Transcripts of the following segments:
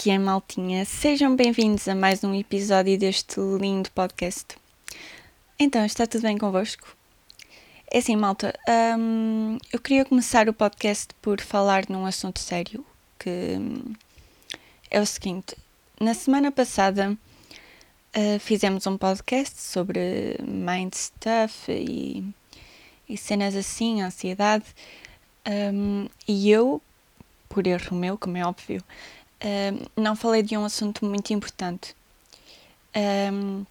que é, maltinha? Sejam bem-vindos a mais um episódio deste lindo podcast. Então, está tudo bem convosco? É assim, malta, hum, eu queria começar o podcast por falar num assunto sério, que é o seguinte. Na semana passada uh, fizemos um podcast sobre mind stuff e, e cenas assim, ansiedade, um, e eu, por erro meu, como é óbvio, não falei de um assunto muito importante. Um,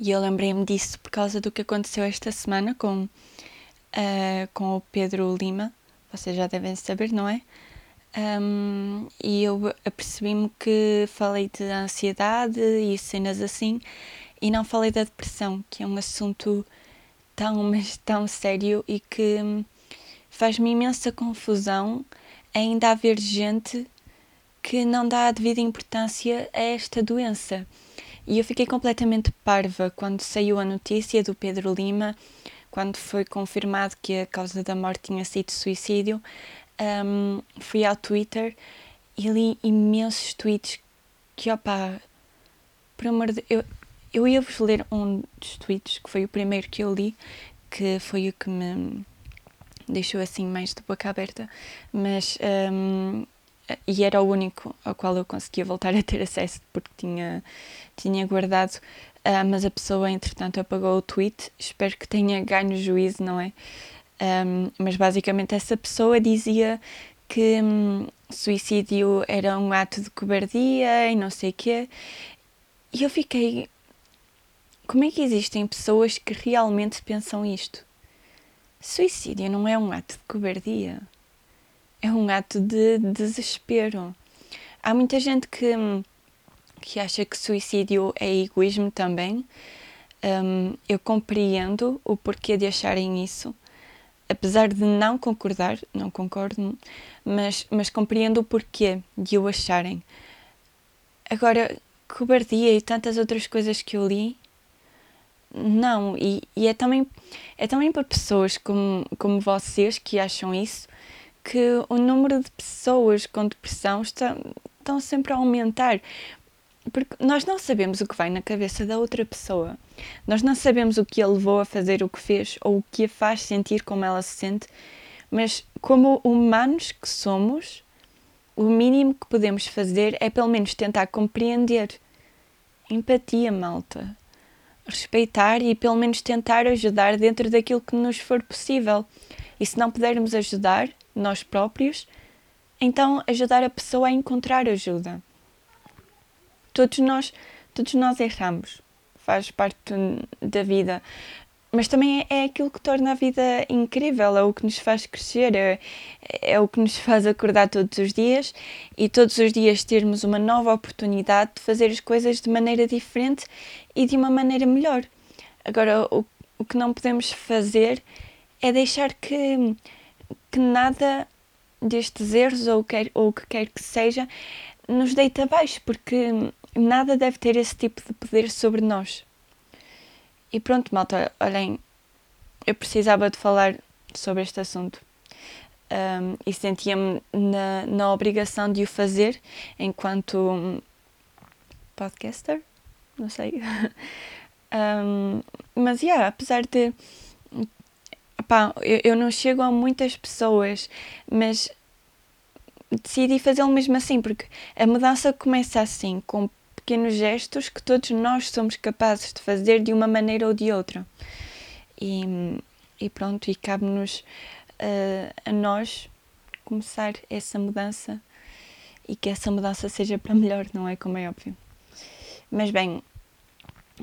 e eu lembrei-me disso por causa do que aconteceu esta semana com, uh, com o Pedro Lima. Vocês já devem saber, não é? Um, e eu apercebi-me que falei de ansiedade e cenas assim e não falei da depressão, que é um assunto tão, mas tão sério e que faz-me imensa confusão ainda haver gente que não dá a devida importância a esta doença. E eu fiquei completamente parva quando saiu a notícia do Pedro Lima, quando foi confirmado que a causa da morte tinha sido suicídio. Um, fui ao Twitter e li imensos tweets que, opá, por amor de eu, eu ia-vos ler um dos tweets, que foi o primeiro que eu li, que foi o que me deixou assim mais de boca aberta, mas um, e era o único ao qual eu conseguia voltar a ter acesso porque tinha, tinha guardado, uh, mas a pessoa entretanto apagou o tweet, espero que tenha ganho juízo, não é? Um, mas basicamente essa pessoa dizia que um, suicídio era um ato de cobardia e não sei o quê, e eu fiquei. Como é que existem pessoas que realmente pensam isto? Suicídio não é um ato de cobardia, é um ato de desespero. Há muita gente que, que acha que suicídio é egoísmo também. Um, eu compreendo o porquê de acharem isso, apesar de não concordar, não concordo, mas, mas compreendo o porquê de o acharem. Agora, cobardia e tantas outras coisas que eu li, não, e, e é, também, é também para pessoas como, como vocês que acham isso que o número de pessoas com depressão está, estão sempre a aumentar. Porque nós não sabemos o que vai na cabeça da outra pessoa. Nós não sabemos o que a levou a fazer o que fez ou o que a faz sentir como ela se sente. Mas, como humanos que somos, o mínimo que podemos fazer é pelo menos tentar compreender. Empatia, malta respeitar e pelo menos tentar ajudar dentro daquilo que nos for possível. E se não pudermos ajudar nós próprios, então ajudar a pessoa a encontrar ajuda. Todos nós, todos nós erramos, faz parte da vida mas também é, é aquilo que torna a vida incrível, é o que nos faz crescer, é, é o que nos faz acordar todos os dias e todos os dias termos uma nova oportunidade de fazer as coisas de maneira diferente e de uma maneira melhor. Agora, o, o que não podemos fazer é deixar que, que nada destes erros ou, quer, ou o que quer que seja nos deite abaixo, porque nada deve ter esse tipo de poder sobre nós. E pronto, malta, olhem, eu precisava de falar sobre este assunto um, e sentia-me na, na obrigação de o fazer enquanto podcaster, não sei. um, mas, yeah, apesar de. Eu, eu não chego a muitas pessoas, mas decidi fazê-lo mesmo assim, porque a mudança começa assim, com pequenos gestos que todos nós somos capazes de fazer de uma maneira ou de outra. E, e pronto, e cabe-nos uh, a nós começar essa mudança e que essa mudança seja para melhor, não é? Como é óbvio. Mas bem,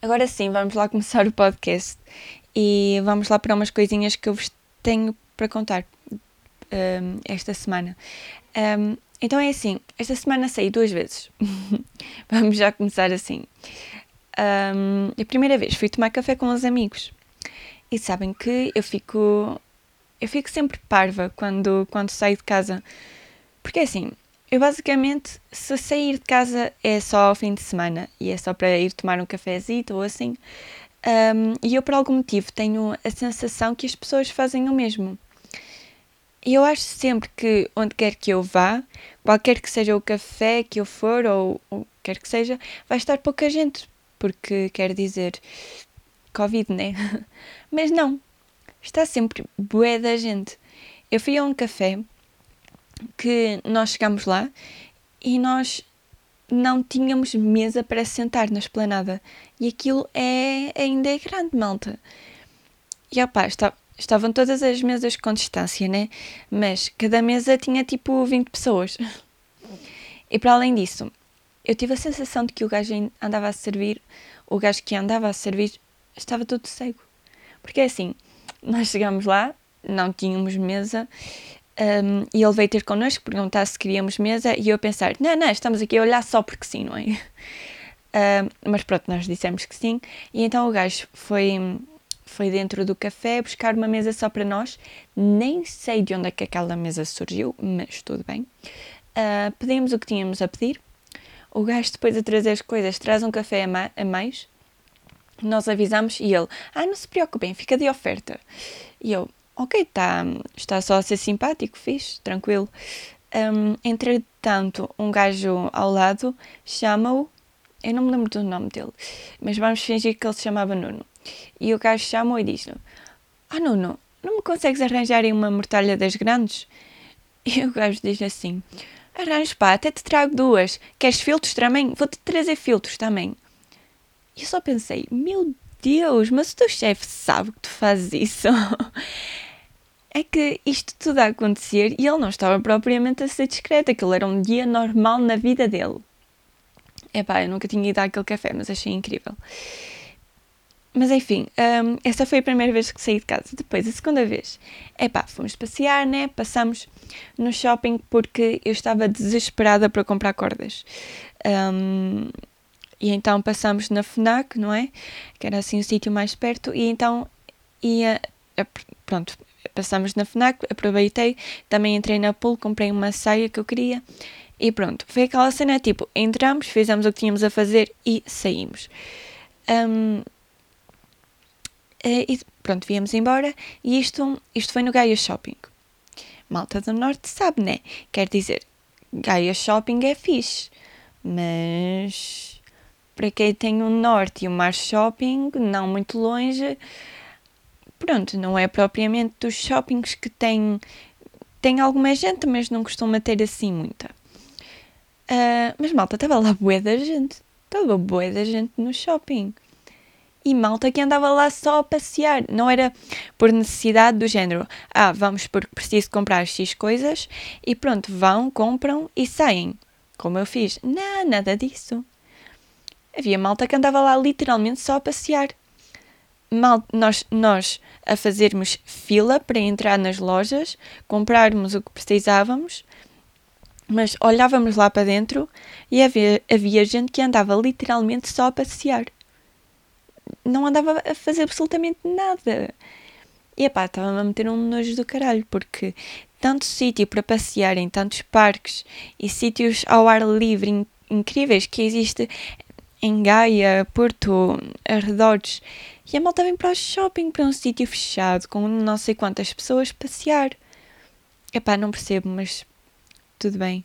agora sim, vamos lá começar o podcast e vamos lá para umas coisinhas que eu vos tenho para contar um, esta semana. Um, então é assim, esta semana saí duas vezes. Vamos já começar assim. Um, a primeira vez fui tomar café com os amigos. E sabem que eu fico. Eu fico sempre parva quando, quando saio de casa. Porque é assim, eu basicamente, se sair de casa é só ao fim de semana e é só para ir tomar um cafezinho ou assim. Um, e eu, por algum motivo, tenho a sensação que as pessoas fazem o mesmo. E eu acho sempre que onde quer que eu vá, qualquer que seja o café que eu for ou, ou quer que seja, vai estar pouca gente, porque quer dizer Covid, né? Mas não, está sempre bué da gente. Eu fui a um café que nós chegamos lá e nós não tínhamos mesa para sentar na esplanada. E aquilo é ainda é grande, malta. E opá, está, estavam todas as mesas com distância, né? Mas cada mesa tinha tipo 20 pessoas. E para além disso, eu tive a sensação de que o gajo andava a servir, o gajo que andava a servir, estava todo cego. Porque é assim, nós chegámos lá, não tínhamos mesa, um, e ele veio ter connosco perguntar se queríamos mesa, e eu a pensar: não, não, estamos aqui a olhar só porque sim, não é? Um, mas pronto, nós dissemos que sim, e então o gajo foi foi dentro do café buscar uma mesa só para nós. Nem sei de onde é que aquela mesa surgiu, mas tudo bem. Uh, pedimos o que tínhamos a pedir. O gajo, depois de trazer as coisas, traz um café a, a mais. Nós avisamos e ele, ah, não se preocupem, fica de oferta. E eu, ok, tá, está só a ser simpático, fixe, tranquilo. Um, entretanto, um gajo ao lado chama-o, eu não me lembro do nome dele, mas vamos fingir que ele se chamava Nuno. E o gajo chamou e disse-lhe: Ah, não, não me consegues arranjar aí uma mortalha das grandes? E o gajo diz assim: Arranjo, pá, até te trago duas. Queres filtros também? Vou-te trazer filtros também. E eu só pensei: Meu Deus, mas o teu chefe sabe que tu fazes isso. é que isto tudo a acontecer e ele não estava propriamente a ser discreto, aquilo era um dia normal na vida dele. Epá, eu nunca tinha ido àquele café, mas achei incrível. Mas enfim, um, essa foi a primeira vez que saí de casa. Depois, a segunda vez, é pá, fomos passear, né? Passamos no shopping porque eu estava desesperada para comprar cordas. Um, e então passamos na FNAC, não é? Que era assim o sítio mais perto. E então ia. Pronto, passamos na FNAC, aproveitei, também entrei na pool, comprei uma saia que eu queria. E pronto, foi aquela cena tipo: entramos, fizemos o que tínhamos a fazer e saímos. Um, Uh, e pronto, viemos embora e isto, isto foi no Gaia Shopping. Malta do Norte sabe, né? Quer dizer, Gaia Shopping é fixe, mas para quem tem o Norte e o Mar Shopping, não muito longe, pronto, não é propriamente dos shoppings que tem, tem alguma gente, mas não costuma ter assim muita. Uh, mas malta, estava lá bué da gente. Estava bué da gente no shopping e malta que andava lá só a passear. Não era por necessidade do género, ah, vamos porque preciso comprar X coisas e pronto, vão, compram e saem. Como eu fiz. Não, nada disso. Havia malta que andava lá literalmente só a passear. Mal, nós, nós a fazermos fila para entrar nas lojas, comprarmos o que precisávamos, mas olhávamos lá para dentro e havia, havia gente que andava literalmente só a passear não andava a fazer absolutamente nada. E pá, estava-me a meter um nojo do caralho, porque tanto sítio para passear em tantos parques e sítios ao ar livre in incríveis que existe em Gaia, Porto, arredores. E a malta vem para o shopping, para um sítio fechado, com não sei quantas pessoas passear. Epá, não percebo, mas tudo bem.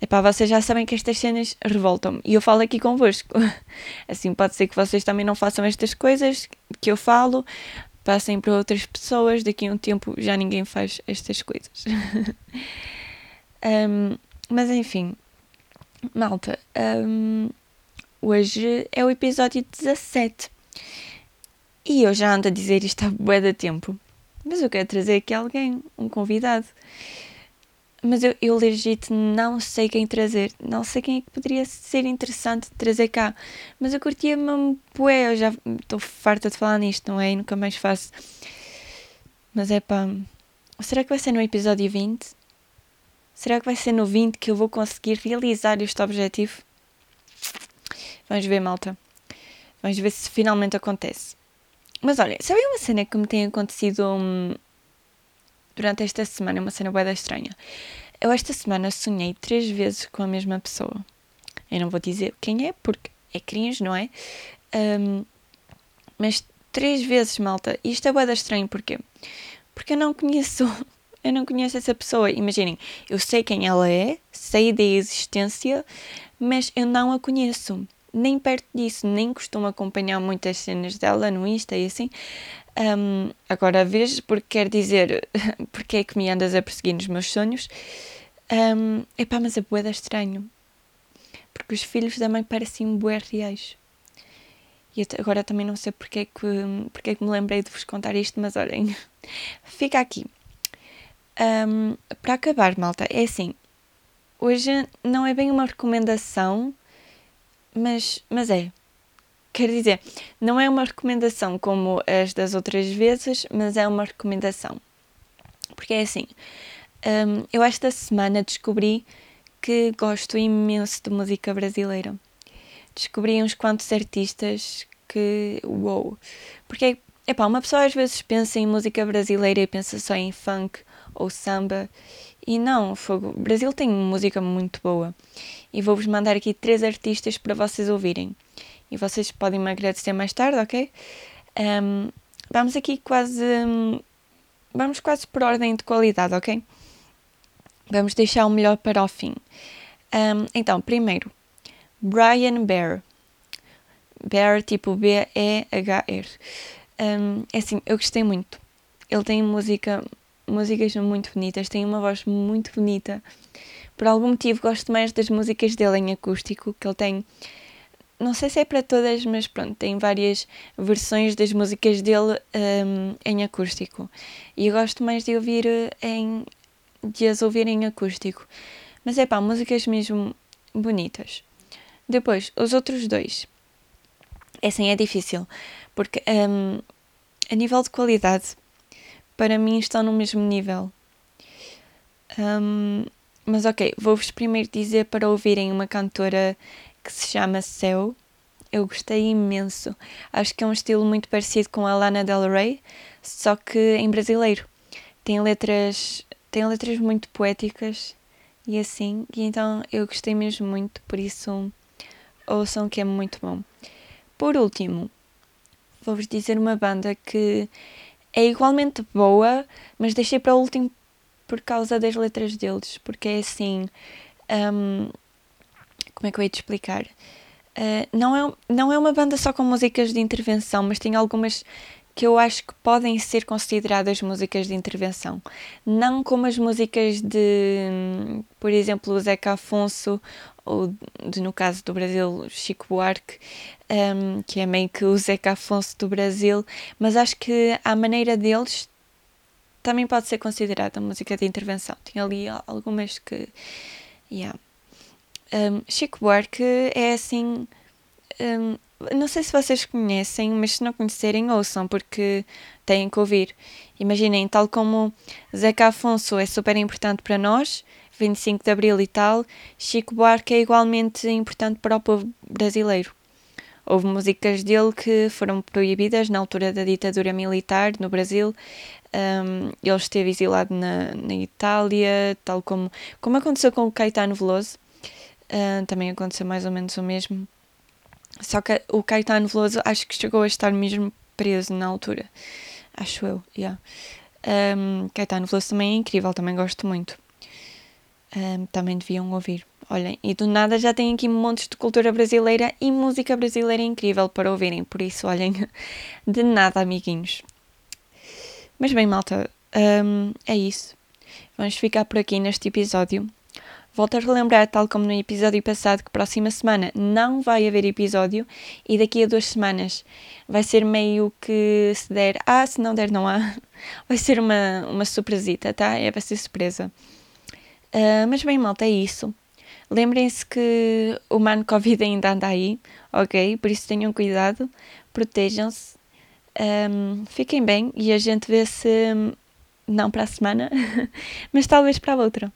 Epá, vocês já sabem que estas cenas revoltam-me. E eu falo aqui convosco. Assim, pode ser que vocês também não façam estas coisas que eu falo, passem para outras pessoas, daqui a um tempo já ninguém faz estas coisas. um, mas enfim, malta, um, hoje é o episódio 17. E eu já ando a dizer isto há bué de tempo. Mas eu quero trazer aqui alguém, um convidado. Mas eu, eu legit não sei quem trazer. Não sei quem é que poderia ser interessante trazer cá. Mas eu curtia mesmo bué. Eu já estou farta de falar nisto, não é? E nunca mais faço. Mas é pá. Será que vai ser no episódio 20? Será que vai ser no 20 que eu vou conseguir realizar este objetivo? Vamos ver, malta. Vamos ver se finalmente acontece. Mas olha, sabe uma cena que me tem acontecido hum, durante esta semana, uma cena boeda estranha. Eu esta semana sonhei três vezes com a mesma pessoa. Eu não vou dizer quem é, porque é cringe, não é? Um, mas três vezes, malta. E isto é boeda estranho, porquê? Porque eu não conheço eu não conheço essa pessoa. Imaginem, eu sei quem ela é, sei da existência, mas eu não a conheço. Nem perto disso, nem costumo acompanhar muitas cenas dela no Insta e assim. Um, agora vês, porque quer dizer, porque é que me andas a perseguir nos meus sonhos. Um, epá, mas é boeda estranho. Porque os filhos da mãe parecem bué reais. E agora também não sei porque é, que, porque é que me lembrei de vos contar isto, mas olhem, fica aqui. Um, para acabar, malta, é assim, hoje não é bem uma recomendação, mas, mas é. Quer dizer, não é uma recomendação como as das outras vezes, mas é uma recomendação. Porque é assim, um, eu esta semana descobri que gosto imenso de música brasileira. Descobri uns quantos artistas que. Uou! Porque, epá, uma pessoa às vezes pensa em música brasileira e pensa só em funk ou samba. E não, fogo. O Brasil tem música muito boa. E vou-vos mandar aqui três artistas para vocês ouvirem. E vocês podem me agradecer mais tarde, ok? Um, vamos aqui quase. Um, vamos quase por ordem de qualidade, ok? Vamos deixar o melhor para o fim. Um, então, primeiro, Brian Bear. Bear, tipo B-E-H-R. Um, é assim, eu gostei muito. Ele tem música, músicas muito bonitas, tem uma voz muito bonita. Por algum motivo gosto mais das músicas dele em acústico, que ele tem. Não sei se é para todas, mas pronto, tem várias versões das músicas dele um, em acústico. E eu gosto mais de ouvir em. de as ouvir em acústico. Mas é pá, músicas mesmo bonitas. Depois, os outros dois. Assim, é difícil, porque um, a nível de qualidade, para mim estão no mesmo nível. Um, mas ok, vou-vos primeiro dizer para ouvirem uma cantora que se chama Céu. Eu gostei imenso. Acho que é um estilo muito parecido com a Lana Del Rey, só que em brasileiro. Tem letras, tem letras muito poéticas e assim, e então eu gostei mesmo muito, por isso ouçam que é muito bom. Por último, vou-vos dizer uma banda que é igualmente boa, mas deixei para o último por causa das letras deles, porque é assim. Um, como é que eu ia te explicar? Uh, não, é, não é uma banda só com músicas de intervenção, mas tem algumas que eu acho que podem ser consideradas músicas de intervenção. Não como as músicas de, por exemplo, o Zeca Afonso, ou de, no caso do Brasil, Chico Buarque, um, que é meio que o Zeca Afonso do Brasil, mas acho que a maneira deles também pode ser considerada música de intervenção. Tem ali algumas que. Yeah. Um, Chico Buarque é assim. Um, não sei se vocês conhecem, mas se não conhecerem, ouçam, porque têm que ouvir. Imaginem, tal como Zeca Afonso é super importante para nós, 25 de Abril e tal, Chico Buarque é igualmente importante para o povo brasileiro. Houve músicas dele que foram proibidas na altura da ditadura militar no Brasil. Um, ele esteve exilado na, na Itália, tal como, como aconteceu com o Caetano Veloso. Uh, também aconteceu mais ou menos o mesmo. Só que o Caetano Veloso acho que chegou a estar mesmo preso na altura. Acho eu, yeah. Um, Caetano Veloso também é incrível, também gosto muito. Um, também deviam ouvir. Olhem, e do nada já tem aqui montes de cultura brasileira e música brasileira incrível para ouvirem. Por isso, olhem, de nada, amiguinhos. Mas bem, malta, um, é isso. Vamos ficar por aqui neste episódio. Volto a relembrar, tal como no episódio passado, que próxima semana não vai haver episódio e daqui a duas semanas vai ser meio que se der, ah, se não der, não há. Vai ser uma, uma surpresita, tá? É, vai ser surpresa. Uh, mas bem, malta, é isso. Lembrem-se que o mano Covid ainda anda aí, ok? Por isso tenham cuidado, protejam-se, um, fiquem bem e a gente vê se não para a semana, mas talvez para a outra.